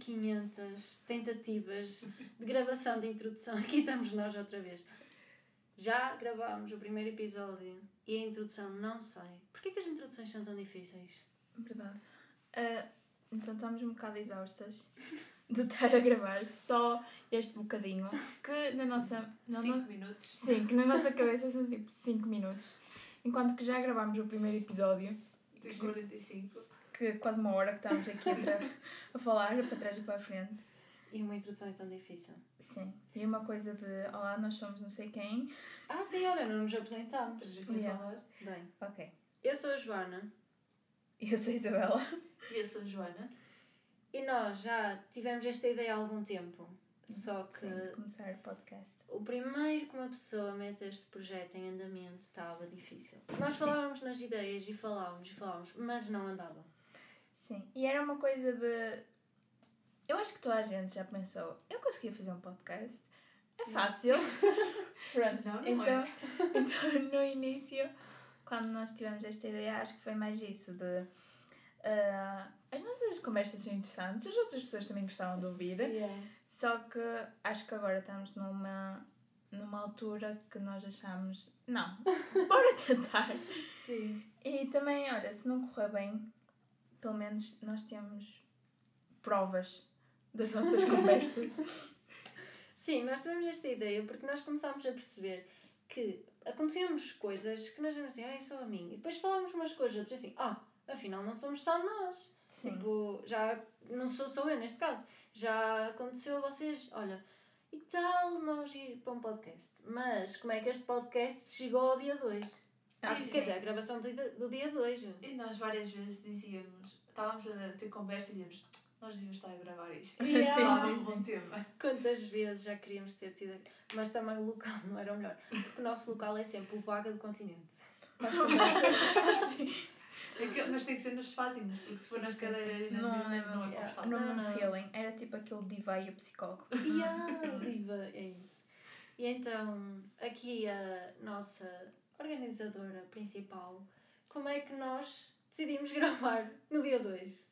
bem, depois de 1500 tentativas de gravação de introdução, aqui estamos nós outra vez. Já gravámos o primeiro episódio e a introdução não sai. Porquê que as introduções são tão difíceis? Verdade. Uh, então estamos um bocado exaustas de estar a gravar só este bocadinho que na nossa. 5 no... minutos. Sim, que na nossa cabeça são tipo 5 minutos. Enquanto que já gravámos o primeiro episódio. De 45. Que quase uma hora que estamos aqui a, falar, para trás e para a frente. E uma introdução é tão difícil. Sim. E uma coisa de Olá, nós somos não sei quem. Ah, sim, olha, não nos apresentámos. Yeah. Bem. Ok. Eu sou a Joana. Eu sou a Isabela. E eu sou a Joana. E nós já tivemos esta ideia há algum tempo. Só que. Sim, de começar o podcast. O primeiro que uma pessoa mete este projeto em andamento estava difícil. Nós falávamos Sim. nas ideias e falávamos e falávamos, mas não andava. Sim, e era uma coisa de. Eu acho que toda a gente já pensou, eu conseguia fazer um podcast. É fácil. Pronto. Não, não é. então, é. então, no início, quando nós tivemos esta ideia, acho que foi mais isso de. Uh, as nossas conversas são interessantes, as outras pessoas também gostavam de ouvir. Yeah. Só que acho que agora estamos numa, numa altura que nós achamos. Não, bora tentar. Sim. E também, olha, se não correr bem, pelo menos nós temos provas das nossas conversas. Sim, nós tivemos esta ideia porque nós começámos a perceber que aconteciam-nos coisas que nós dizemos assim, ah, é só a mim. E depois falávamos umas coisas outras assim, ah, afinal não somos só nós. Sim. Tipo, já não sou só eu neste caso. Já aconteceu a vocês, olha, e tal nós ir para um podcast. Mas como é que este podcast chegou ao dia 2? Ah, quer dizer, a gravação do, do dia 2. E nós várias vezes dizíamos, estávamos a ter conversa e dizíamos, nós devíamos estar a gravar isto. Yeah. um bom tema. Quantas vezes já queríamos ter tido. Mas também o local não era o melhor. Porque o nosso local é sempre o Vaga do Continente. Nós É mas tem que ser nos sofazinhos, porque se for nas cadeiras não, não, é não, é confortável. Não, não, não, feeling. Era tipo aquele diva e o psicólogo. Yeah, diva, é isso. E então, aqui a nossa organizadora principal, como é que nós decidimos gravar no dia 2?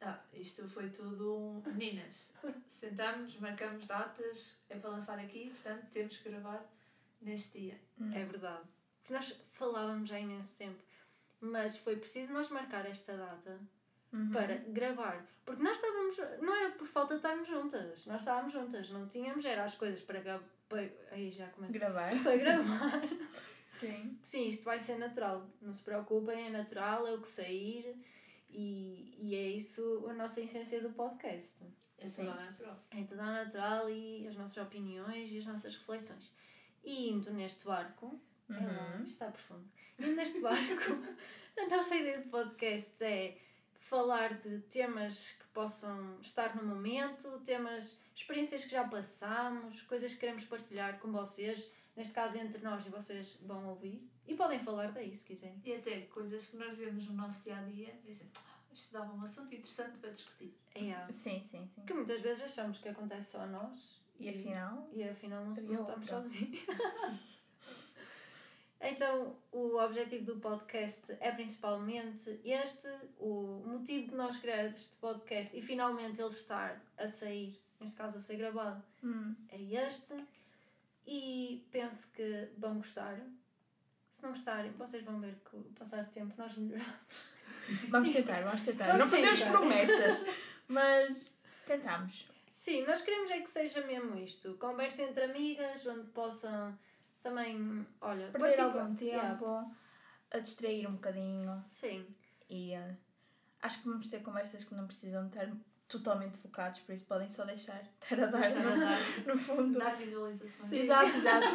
Ah, isto foi tudo meninas. Sentámos, marcamos datas, é para lançar aqui, portanto temos que gravar neste dia. Hum. É verdade. Porque nós falávamos há imenso tempo mas foi preciso nós marcar esta data uhum. para gravar. Porque nós estávamos, não era por falta de estarmos juntas, nós estávamos juntas, não tínhamos, era as coisas para gravar. Aí já começa. Gravar. Para gravar. Sim. Sim, isto vai ser natural, não se preocupem, é natural, é o que sair e, e é isso a nossa essência do podcast. É tudo ao natural. É tudo natural e as nossas opiniões e as nossas reflexões. E indo neste barco, é uhum. É está profundo. E neste barco, a nossa ideia de podcast é falar de temas que possam estar no momento, temas, experiências que já passamos, coisas que queremos partilhar com vocês, neste caso entre nós e vocês vão ouvir. E podem falar daí se quiserem. E até coisas que nós vemos no nosso dia a dia e assim, isto dava um assunto interessante para discutir. Yeah. Sim, sim, sim. Que muitas vezes achamos que acontece só a nós. E, e afinal? E afinal não, não estamos sozinhos. Então, o objetivo do podcast é principalmente este, o motivo de nós criar este podcast e finalmente ele estar a sair, neste caso a ser gravado, hum. é este. E penso que vão gostar. Se não gostarem, vocês vão ver que, passar o tempo, nós melhoramos. Vamos tentar, vamos tentar. Vamos não fazemos tentar. promessas, mas tentamos. Sim, nós queremos é que seja mesmo isto. Conversa entre amigas, onde possam também, olha, perder algum tempo, yeah. a distrair um bocadinho. Sim. E uh, acho que vamos ter conversas que não precisam estar totalmente focados, por isso podem só deixar estar a dar, deixar no, a dar. no fundo. Dar visualizações. Sim. Exato, exato.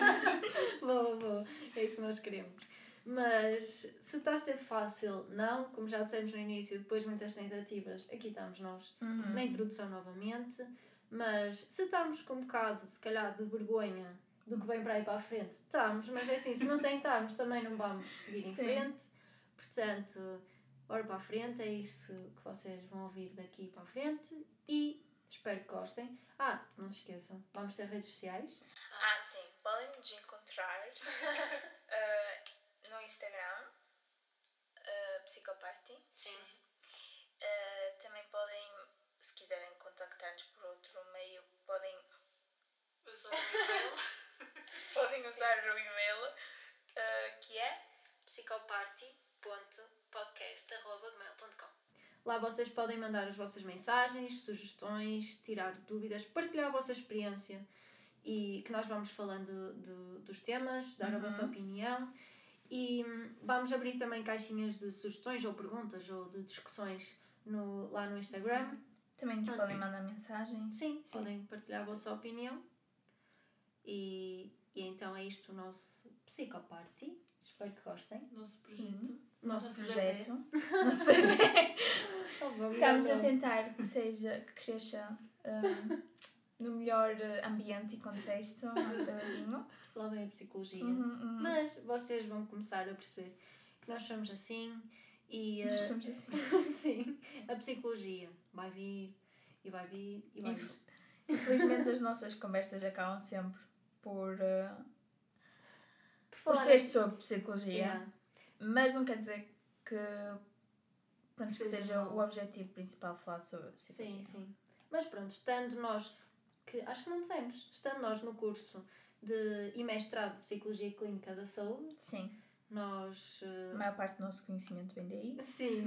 boa, boa. É isso que nós queremos. Mas se está a ser fácil, não, como já dissemos no início, depois de muitas tentativas, aqui estamos nós, uhum. na introdução novamente. Mas se estamos com um bocado, se calhar, de vergonha do que vem para aí para a frente. Estamos, mas é assim, se não tentarmos também não vamos seguir em Sim. frente. Portanto, Bora para a frente, é isso que vocês vão ouvir daqui para a frente e espero que gostem. Ah, não se esqueçam, vamos ter redes sociais. Ah, sim, podem nos encontrar uh, no Instagram, uh, Psicoparty. Sim. Uh, também podem, se quiserem contactar-nos por outro meio, podem usar o e-mail. podem usar o e-mail, uh, que é psicoparty.podcast.gmail.com Lá vocês podem mandar as vossas mensagens, sugestões, tirar dúvidas, partilhar a vossa experiência e que nós vamos falando de, dos temas, dar a vossa opinião e hum, vamos abrir também caixinhas de sugestões ou perguntas ou de discussões no, lá no Instagram. Também nos podem mandar mensagem. Sim, Sim, podem partilhar a vossa opinião. E, e então é isto o nosso Psicoparty. Espero que gostem. Nosso projeto. Sim. Nosso, nosso projeto. Nosso bebê. oh, Estamos a tentar que seja, que cresça um, no melhor ambiente e contexto, nosso bebezinho. Lá vem a psicologia. Uhum, uhum. Mas vocês vão começar a perceber que nós somos assim e. Nós uh, somos assim. sim, a psicologia vai vir e vai vir e vai vir. Infelizmente as nossas conversas acabam sempre por. Uh, por, por ser sobre psicologia. Yeah. Mas não quer dizer que. Pronto, que seja o objetivo principal falar sobre psicologia. Sim, sim. Mas pronto, estando nós que acho que não dissemos, estando nós no curso de e mestrado de Psicologia Clínica da Saúde. Sim. Nós. Uh... A maior parte do nosso conhecimento vem daí. Sim.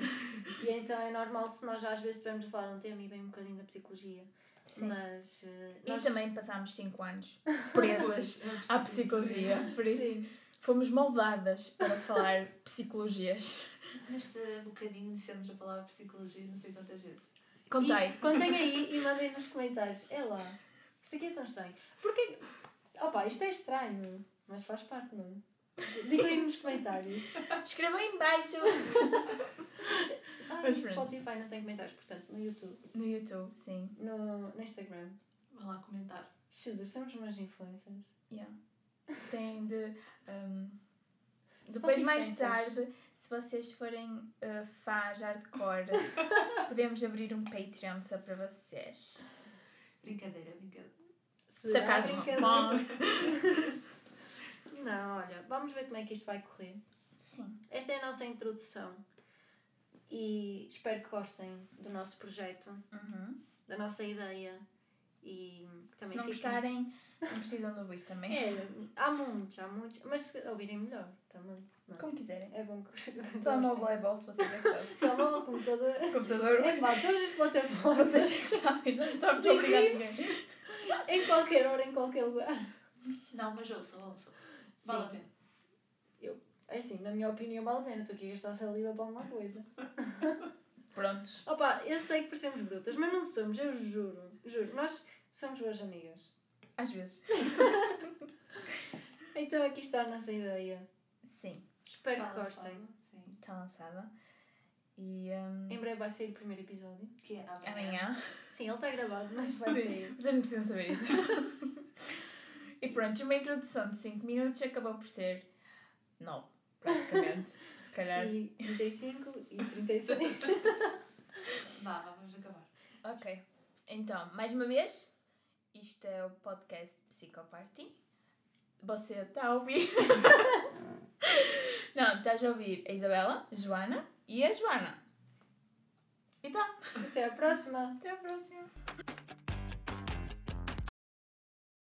e então é normal se nós às vezes estivermos a falar de um tema e vem um bocadinho da psicologia. Sim. Mas. Uh, nós... E também passámos 5 anos presas à psicologia. Por isso Sim. Fomos moldadas para falar psicologias. Neste bocadinho dissemos a palavra psicologia não sei quantas vezes. Contei. E, contem aí e mandem nos comentários. É lá. Isto aqui é tão estranho. Porque. Opa, isto é estranho, mas faz parte, não é? Digam aí nos comentários. Escrevam aí embaixo. ah, no Spotify não tem comentários, portanto, no YouTube. No YouTube, sim. No, no Instagram. Vão lá comentar. Jesus, somos umas influencers. Yeah. Tem de. Um, depois, mais tarde, se vocês forem uh, fãs hardcore, podemos abrir um Patreon só para vocês. Brincadeira, brincadeira. Sarcasmo. Não, olha, vamos ver como é que isto vai correr. Sim. Esta é a nossa introdução. E espero que gostem do nosso projeto, uhum. da nossa ideia. E também Se não fiquem... gostarem, não precisam de ouvir também. É, há muitos, há muitos. Mas se ouvirem melhor também. Não. Como quiserem. É bom que Telemóvel é bom, se vocês já sabem. Telemóvel, computador. computador. É pá, todas as plataformas. Vocês já sabem, não estamos a obrigar ninguém. em qualquer hora, em qualquer lugar. Não, mas ouçam, ouçam. Vale a pena. Eu, é assim, na minha opinião, vale a pena. Estou aqui a gastar saliva para alguma coisa. Prontos. Opa, eu sei que parecemos brutas, mas não somos, eu juro. Juro. Nós somos boas amigas. Às vezes. então aqui está a nossa ideia. Sim. Espero está que gostem. Sim. Está lançada. E, um... Em breve vai sair o primeiro episódio. Que é amanhã. amanhã. Sim, ele está gravado, mas vai Sim. sair. Vocês não precisam saber isso. e pronto, uma introdução de 5 minutos acabou por ser 9, praticamente. Se calhar. E 35 e 36. vá, vá, vamos acabar. Ok. Então, mais uma vez, isto é o podcast Psicoparty. Você está a ouvir? Não, estás a ouvir a Isabela, a Joana e a Joana. E tá. Até a próxima. Até a próxima.